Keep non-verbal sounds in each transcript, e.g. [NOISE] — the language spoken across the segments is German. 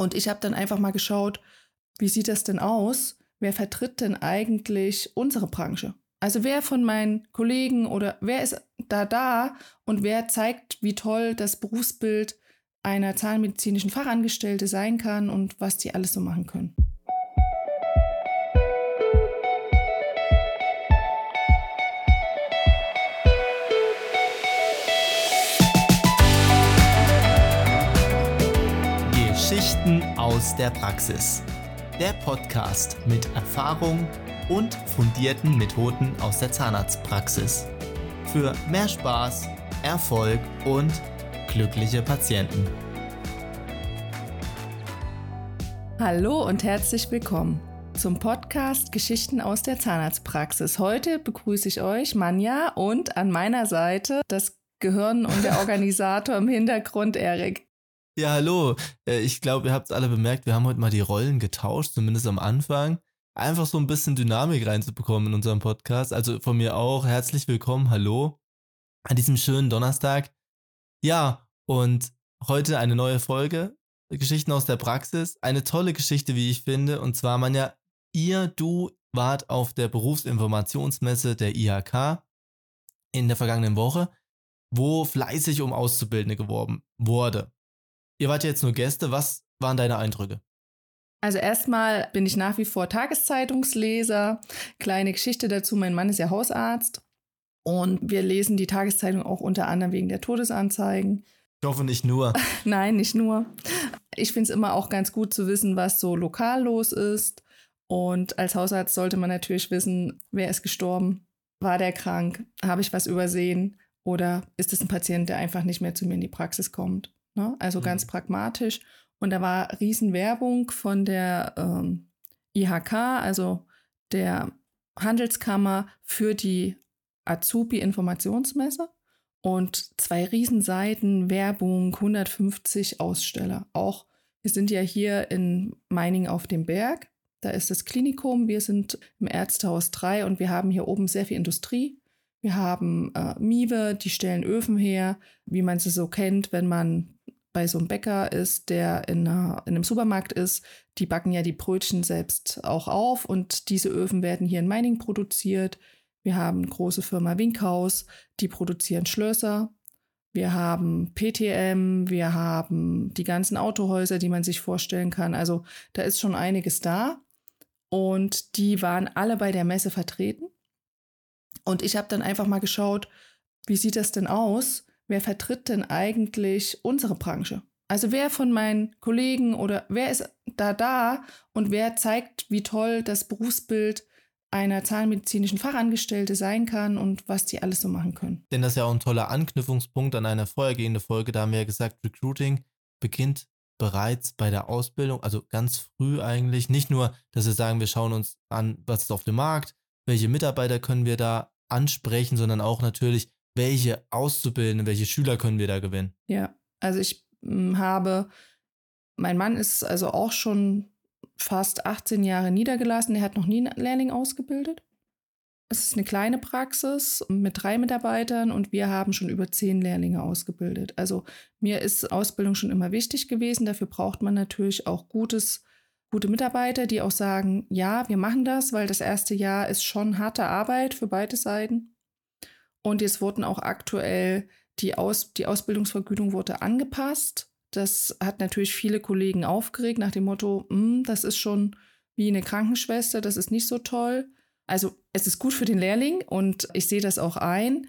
Und ich habe dann einfach mal geschaut, wie sieht das denn aus? Wer vertritt denn eigentlich unsere Branche? Also wer von meinen Kollegen oder wer ist da da und wer zeigt, wie toll das Berufsbild einer zahnmedizinischen Fachangestellte sein kann und was die alles so machen können. Geschichten aus der Praxis. Der Podcast mit Erfahrung und fundierten Methoden aus der Zahnarztpraxis. Für mehr Spaß, Erfolg und glückliche Patienten. Hallo und herzlich willkommen zum Podcast Geschichten aus der Zahnarztpraxis. Heute begrüße ich euch, Manja, und an meiner Seite das Gehirn und der [LAUGHS] Organisator im Hintergrund, Erik. Ja, hallo. Äh, ich glaube, ihr habt alle bemerkt, wir haben heute mal die Rollen getauscht, zumindest am Anfang. Einfach so ein bisschen Dynamik reinzubekommen in unserem Podcast. Also von mir auch herzlich willkommen, hallo, an diesem schönen Donnerstag. Ja, und heute eine neue Folge, Geschichten aus der Praxis. Eine tolle Geschichte, wie ich finde. Und zwar, man ja, ihr, du wart auf der Berufsinformationsmesse der IHK in der vergangenen Woche, wo fleißig um Auszubildende geworben wurde. Ihr wart jetzt nur Gäste. Was waren deine Eindrücke? Also erstmal bin ich nach wie vor Tageszeitungsleser. Kleine Geschichte dazu, mein Mann ist ja Hausarzt und wir lesen die Tageszeitung auch unter anderem wegen der Todesanzeigen. Ich hoffe nicht nur. [LAUGHS] Nein, nicht nur. Ich finde es immer auch ganz gut zu wissen, was so lokal los ist. Und als Hausarzt sollte man natürlich wissen, wer ist gestorben, war der krank, habe ich was übersehen oder ist es ein Patient, der einfach nicht mehr zu mir in die Praxis kommt. Ne? Also mhm. ganz pragmatisch. Und da war Riesenwerbung von der ähm, IHK, also der Handelskammer für die Azubi-Informationsmesse und zwei Riesenseiten Werbung, 150 Aussteller. Auch wir sind ja hier in Meining auf dem Berg. Da ist das Klinikum. Wir sind im Ärztehaus 3 und wir haben hier oben sehr viel Industrie. Wir haben äh, Miwe, die stellen Öfen her, wie man sie so kennt, wenn man bei so einem Bäcker ist, der in, einer, in einem Supermarkt ist, die backen ja die Brötchen selbst auch auf und diese Öfen werden hier in Meining produziert. Wir haben große Firma Winkhaus, die produzieren Schlösser. Wir haben PTM, wir haben die ganzen Autohäuser, die man sich vorstellen kann. Also da ist schon einiges da. Und die waren alle bei der Messe vertreten. Und ich habe dann einfach mal geschaut, wie sieht das denn aus? Wer vertritt denn eigentlich unsere Branche? Also wer von meinen Kollegen oder wer ist da da und wer zeigt, wie toll das Berufsbild einer zahnmedizinischen Fachangestellte sein kann und was die alles so machen können. Denn das ist ja auch ein toller Anknüpfungspunkt an eine vorhergehende Folge. Da haben wir ja gesagt, Recruiting beginnt bereits bei der Ausbildung, also ganz früh eigentlich. Nicht nur, dass wir sagen, wir schauen uns an, was ist auf dem Markt, welche Mitarbeiter können wir da ansprechen, sondern auch natürlich, welche Auszubildende, welche Schüler können wir da gewinnen? Ja, also ich hm, habe, mein Mann ist also auch schon fast 18 Jahre niedergelassen. Er hat noch nie einen Lehrling ausgebildet. Es ist eine kleine Praxis mit drei Mitarbeitern und wir haben schon über zehn Lehrlinge ausgebildet. Also mir ist Ausbildung schon immer wichtig gewesen. Dafür braucht man natürlich auch gutes, gute Mitarbeiter, die auch sagen, ja, wir machen das, weil das erste Jahr ist schon harte Arbeit für beide Seiten. Und jetzt wurden auch aktuell die, Aus, die Ausbildungsvergütung wurde angepasst. Das hat natürlich viele Kollegen aufgeregt nach dem Motto, hm, das ist schon wie eine Krankenschwester, das ist nicht so toll. Also es ist gut für den Lehrling und ich sehe das auch ein.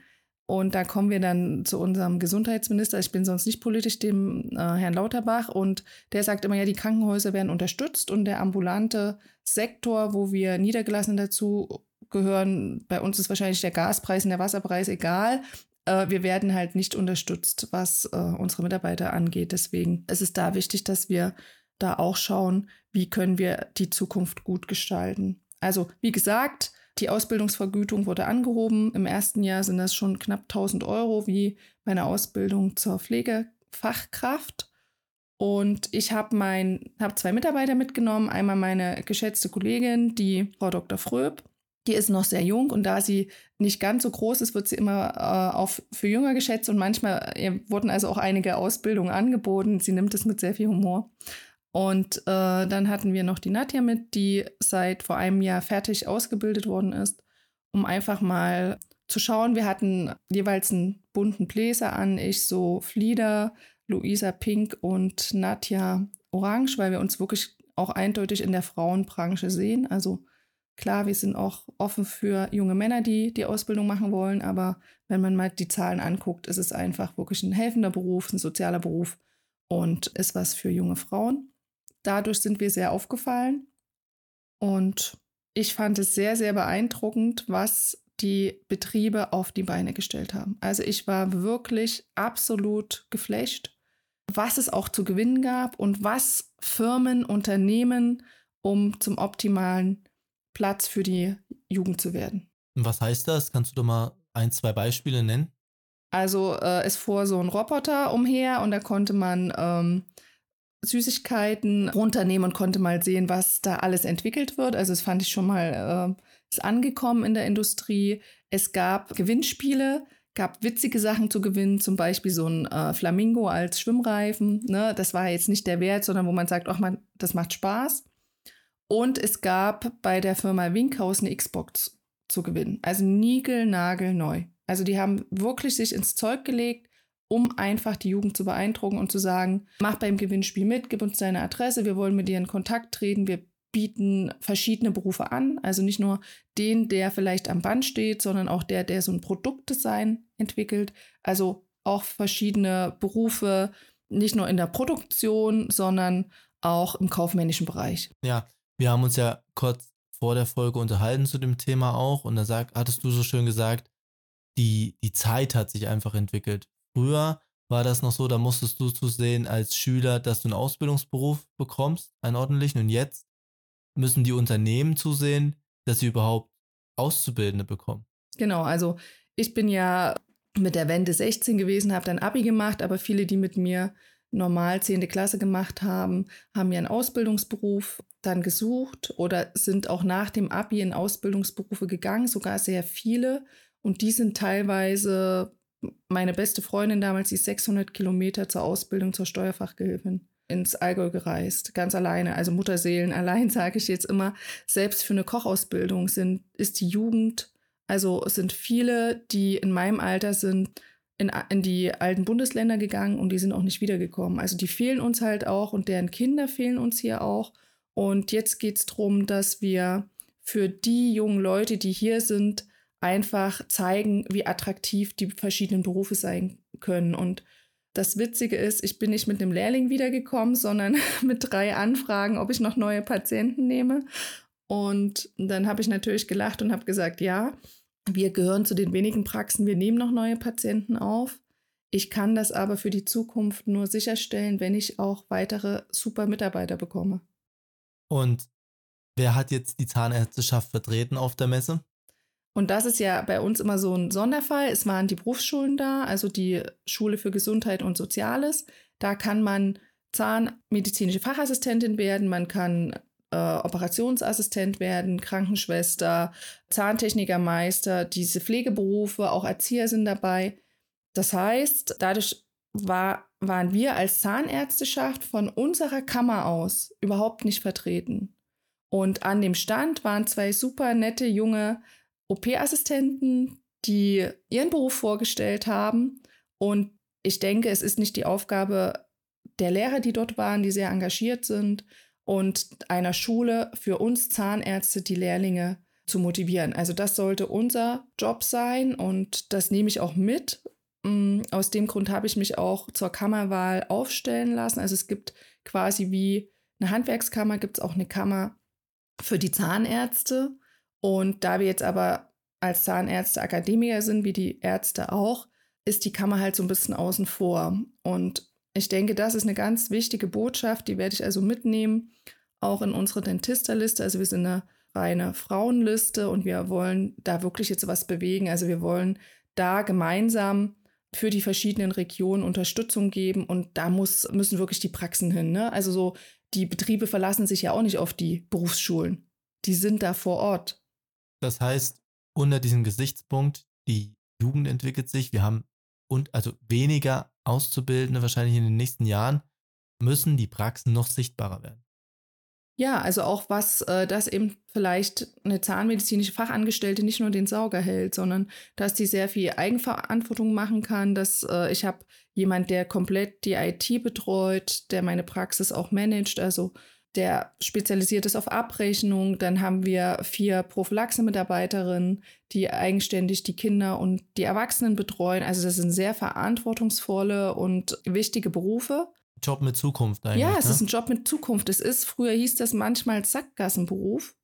Und da kommen wir dann zu unserem Gesundheitsminister. Ich bin sonst nicht politisch, dem äh, Herrn Lauterbach. Und der sagt immer, ja, die Krankenhäuser werden unterstützt und der ambulante Sektor, wo wir Niedergelassene dazu gehören. Bei uns ist wahrscheinlich der Gaspreis und der Wasserpreis egal. Äh, wir werden halt nicht unterstützt, was äh, unsere Mitarbeiter angeht. Deswegen ist es da wichtig, dass wir da auch schauen, wie können wir die Zukunft gut gestalten. Also, wie gesagt, die Ausbildungsvergütung wurde angehoben. Im ersten Jahr sind das schon knapp 1000 Euro wie meine Ausbildung zur Pflegefachkraft. Und ich habe hab zwei Mitarbeiter mitgenommen. Einmal meine geschätzte Kollegin, die Frau Dr. Fröb, die ist noch sehr jung und da sie nicht ganz so groß ist, wird sie immer äh, auch für jünger geschätzt und manchmal äh, wurden also auch einige Ausbildungen angeboten. Sie nimmt es mit sehr viel Humor. Und äh, dann hatten wir noch die Nadja mit, die seit vor einem Jahr fertig ausgebildet worden ist, um einfach mal zu schauen. Wir hatten jeweils einen bunten Bläser an, ich so Flieder, Luisa Pink und Nadja Orange, weil wir uns wirklich auch eindeutig in der Frauenbranche sehen. Also klar, wir sind auch offen für junge Männer, die die Ausbildung machen wollen, aber wenn man mal die Zahlen anguckt, ist es einfach wirklich ein helfender Beruf, ein sozialer Beruf und ist was für junge Frauen. Dadurch sind wir sehr aufgefallen und ich fand es sehr, sehr beeindruckend, was die Betriebe auf die Beine gestellt haben. Also ich war wirklich absolut geflasht was es auch zu gewinnen gab und was Firmen, Unternehmen, um zum optimalen Platz für die Jugend zu werden. Was heißt das? Kannst du doch mal ein, zwei Beispiele nennen? Also äh, es fuhr so ein Roboter umher und da konnte man ähm, Süßigkeiten runternehmen und konnte mal sehen, was da alles entwickelt wird. Also das fand ich schon mal, äh, ist angekommen in der Industrie. Es gab Gewinnspiele, gab witzige Sachen zu gewinnen, zum Beispiel so ein äh, Flamingo als Schwimmreifen. Ne? Das war jetzt nicht der Wert, sondern wo man sagt, ach man, das macht Spaß. Und es gab bei der Firma Winkhaus eine Xbox zu gewinnen. Also niegelnagelneu. Also die haben wirklich sich ins Zeug gelegt, um einfach die Jugend zu beeindrucken und zu sagen, mach beim Gewinnspiel mit, gib uns deine Adresse, wir wollen mit dir in Kontakt treten, wir bieten verschiedene Berufe an. Also nicht nur den, der vielleicht am Band steht, sondern auch der, der so ein Produktdesign entwickelt. Also auch verschiedene Berufe, nicht nur in der Produktion, sondern auch im kaufmännischen Bereich. Ja, wir haben uns ja kurz vor der Folge unterhalten zu dem Thema auch und da sag, hattest du so schön gesagt, die, die Zeit hat sich einfach entwickelt. Früher war das noch so, da musstest du zu sehen als Schüler, dass du einen Ausbildungsberuf bekommst, einen ordentlichen und jetzt müssen die Unternehmen zusehen, dass sie überhaupt Auszubildende bekommen. Genau, also ich bin ja mit der Wende 16 gewesen, habe dann Abi gemacht, aber viele, die mit mir normal 10. Klasse gemacht haben, haben ja einen Ausbildungsberuf dann gesucht oder sind auch nach dem Abi in Ausbildungsberufe gegangen, sogar sehr viele. Und die sind teilweise, meine beste Freundin damals, die 600 Kilometer zur Ausbildung zur Steuerfachgehilfin ins Allgäu gereist, ganz alleine. Also Mutterseelen [LAUGHS] allein, sage ich jetzt immer. Selbst für eine Kochausbildung sind, ist die Jugend, also sind viele, die in meinem Alter sind, in, in die alten Bundesländer gegangen und die sind auch nicht wiedergekommen. Also die fehlen uns halt auch und deren Kinder fehlen uns hier auch. Und jetzt geht es darum, dass wir für die jungen Leute, die hier sind, einfach zeigen, wie attraktiv die verschiedenen Berufe sein können. Und das Witzige ist, ich bin nicht mit einem Lehrling wiedergekommen, sondern [LAUGHS] mit drei Anfragen, ob ich noch neue Patienten nehme. Und dann habe ich natürlich gelacht und habe gesagt, ja, wir gehören zu den wenigen Praxen, wir nehmen noch neue Patienten auf. Ich kann das aber für die Zukunft nur sicherstellen, wenn ich auch weitere super Mitarbeiter bekomme. Und wer hat jetzt die Zahnärzteschaft vertreten auf der Messe? Und das ist ja bei uns immer so ein Sonderfall. Es waren die Berufsschulen da, also die Schule für Gesundheit und Soziales. Da kann man zahnmedizinische Fachassistentin werden, man kann äh, Operationsassistent werden, Krankenschwester, Zahntechnikermeister, diese Pflegeberufe, auch Erzieher sind dabei. Das heißt, dadurch war, waren wir als Zahnärzteschaft von unserer Kammer aus überhaupt nicht vertreten. Und an dem Stand waren zwei super nette junge OP-Assistenten, die ihren Beruf vorgestellt haben. Und ich denke, es ist nicht die Aufgabe der Lehrer, die dort waren, die sehr engagiert sind, und einer Schule für uns Zahnärzte, die Lehrlinge zu motivieren. Also das sollte unser Job sein und das nehme ich auch mit. Mm, aus dem Grund habe ich mich auch zur Kammerwahl aufstellen lassen. Also es gibt quasi wie eine Handwerkskammer, gibt es auch eine Kammer für die Zahnärzte. Und da wir jetzt aber als Zahnärzte Akademiker sind, wie die Ärzte auch, ist die Kammer halt so ein bisschen außen vor. Und ich denke, das ist eine ganz wichtige Botschaft, die werde ich also mitnehmen, auch in unsere Dentisterliste. Also wir sind eine reine Frauenliste und wir wollen da wirklich jetzt was bewegen. Also wir wollen da gemeinsam für die verschiedenen Regionen Unterstützung geben und da muss, müssen wirklich die Praxen hin. Ne? Also so, die Betriebe verlassen sich ja auch nicht auf die Berufsschulen. Die sind da vor Ort. Das heißt, unter diesem Gesichtspunkt, die Jugend entwickelt sich, wir haben und also weniger Auszubildende wahrscheinlich in den nächsten Jahren. müssen die Praxen noch sichtbarer werden. Ja, also auch was, äh, dass eben vielleicht eine zahnmedizinische Fachangestellte nicht nur den Sauger hält, sondern dass die sehr viel Eigenverantwortung machen kann, dass äh, ich habe jemand, der komplett die IT betreut, der meine Praxis auch managt, also der spezialisiert ist auf Abrechnung. Dann haben wir vier Prophylaxe-Mitarbeiterinnen, die eigenständig die Kinder und die Erwachsenen betreuen. Also das sind sehr verantwortungsvolle und wichtige Berufe. Job mit Zukunft eigentlich. Ja, es ne? ist ein Job mit Zukunft. Es ist, früher hieß das manchmal Sackgassenberuf.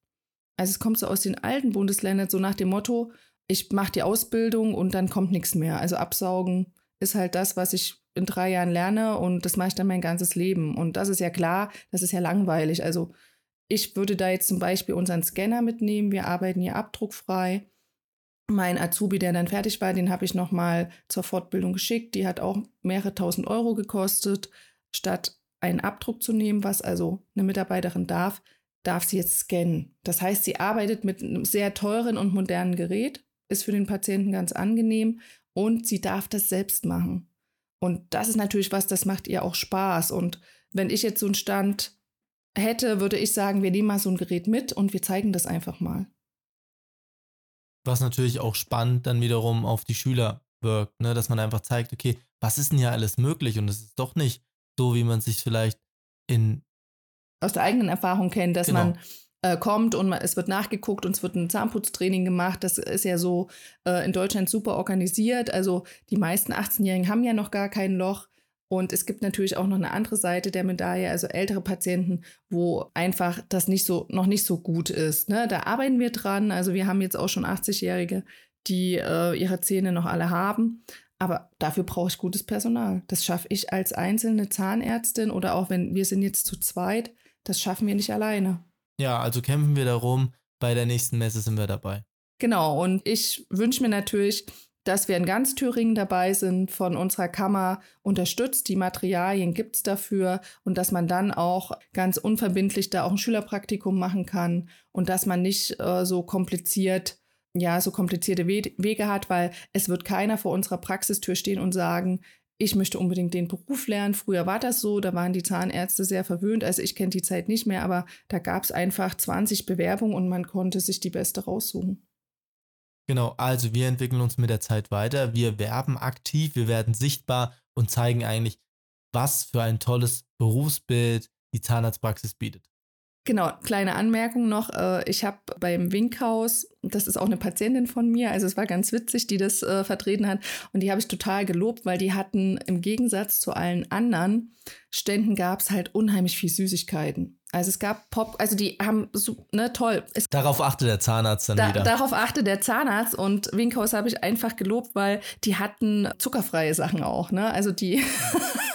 Also es kommt so aus den alten Bundesländern, so nach dem Motto, ich mache die Ausbildung und dann kommt nichts mehr. Also absaugen ist halt das, was ich in drei Jahren lerne und das mache ich dann mein ganzes Leben. Und das ist ja klar, das ist ja langweilig. Also ich würde da jetzt zum Beispiel unseren Scanner mitnehmen. Wir arbeiten hier abdruckfrei. Mein Azubi, der dann fertig war, den habe ich nochmal zur Fortbildung geschickt. Die hat auch mehrere tausend Euro gekostet statt einen Abdruck zu nehmen, was also eine Mitarbeiterin darf, darf sie jetzt scannen. Das heißt, sie arbeitet mit einem sehr teuren und modernen Gerät, ist für den Patienten ganz angenehm und sie darf das selbst machen. Und das ist natürlich was, das macht ihr auch Spaß. Und wenn ich jetzt so einen Stand hätte, würde ich sagen, wir nehmen mal so ein Gerät mit und wir zeigen das einfach mal. Was natürlich auch spannend dann wiederum auf die Schüler wirkt, ne? dass man einfach zeigt, okay, was ist denn hier alles möglich? Und es ist doch nicht so wie man sich vielleicht in aus der eigenen Erfahrung kennt, dass genau. man äh, kommt und man, es wird nachgeguckt und es wird ein Zahnputztraining gemacht. Das ist ja so äh, in Deutschland super organisiert. Also die meisten 18-Jährigen haben ja noch gar kein Loch. Und es gibt natürlich auch noch eine andere Seite der Medaille, also ältere Patienten, wo einfach das nicht so, noch nicht so gut ist. Ne? Da arbeiten wir dran. Also wir haben jetzt auch schon 80-Jährige, die äh, ihre Zähne noch alle haben. Aber dafür brauche ich gutes Personal. Das schaffe ich als einzelne Zahnärztin oder auch wenn wir sind jetzt zu zweit, das schaffen wir nicht alleine. Ja, also kämpfen wir darum. Bei der nächsten Messe sind wir dabei. Genau, und ich wünsche mir natürlich, dass wir in ganz Thüringen dabei sind, von unserer Kammer unterstützt. Die Materialien gibt es dafür und dass man dann auch ganz unverbindlich da auch ein Schülerpraktikum machen kann und dass man nicht äh, so kompliziert ja, so komplizierte We Wege hat, weil es wird keiner vor unserer Praxistür stehen und sagen, ich möchte unbedingt den Beruf lernen. Früher war das so, da waren die Zahnärzte sehr verwöhnt. Also ich kenne die Zeit nicht mehr, aber da gab es einfach 20 Bewerbungen und man konnte sich die beste raussuchen. Genau, also wir entwickeln uns mit der Zeit weiter. Wir werben aktiv, wir werden sichtbar und zeigen eigentlich, was für ein tolles Berufsbild die Zahnarztpraxis bietet. Genau, kleine Anmerkung noch. Äh, ich habe beim Winkhaus, das ist auch eine Patientin von mir, also es war ganz witzig, die das äh, vertreten hat. Und die habe ich total gelobt, weil die hatten im Gegensatz zu allen anderen Ständen gab es halt unheimlich viel Süßigkeiten. Also es gab Pop, also die haben so, ne, toll. Es, darauf achtet der Zahnarzt dann da, wieder. Darauf achtet der Zahnarzt und Winkhaus habe ich einfach gelobt, weil die hatten zuckerfreie Sachen auch, ne? Also die [LAUGHS]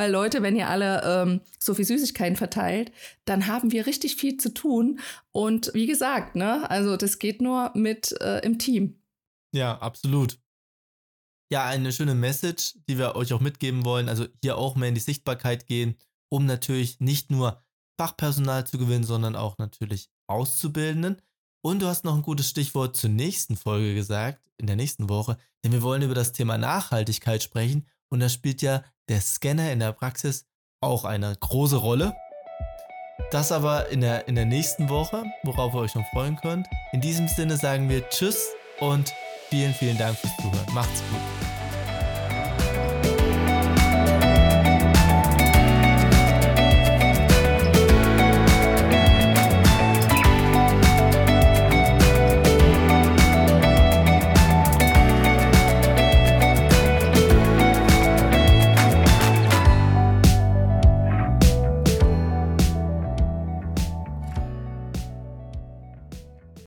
Weil Leute, wenn ihr alle ähm, so viel Süßigkeiten verteilt, dann haben wir richtig viel zu tun. Und wie gesagt, ne, also das geht nur mit äh, im Team. Ja, absolut. Ja, eine schöne Message, die wir euch auch mitgeben wollen. Also hier auch mehr in die Sichtbarkeit gehen, um natürlich nicht nur Fachpersonal zu gewinnen, sondern auch natürlich Auszubildenden. Und du hast noch ein gutes Stichwort zur nächsten Folge gesagt, in der nächsten Woche, denn wir wollen über das Thema Nachhaltigkeit sprechen und da spielt ja der Scanner in der Praxis auch eine große Rolle. Das aber in der, in der nächsten Woche, worauf ihr euch schon freuen könnt. In diesem Sinne sagen wir Tschüss und vielen, vielen Dank fürs Zuhören. Macht's gut.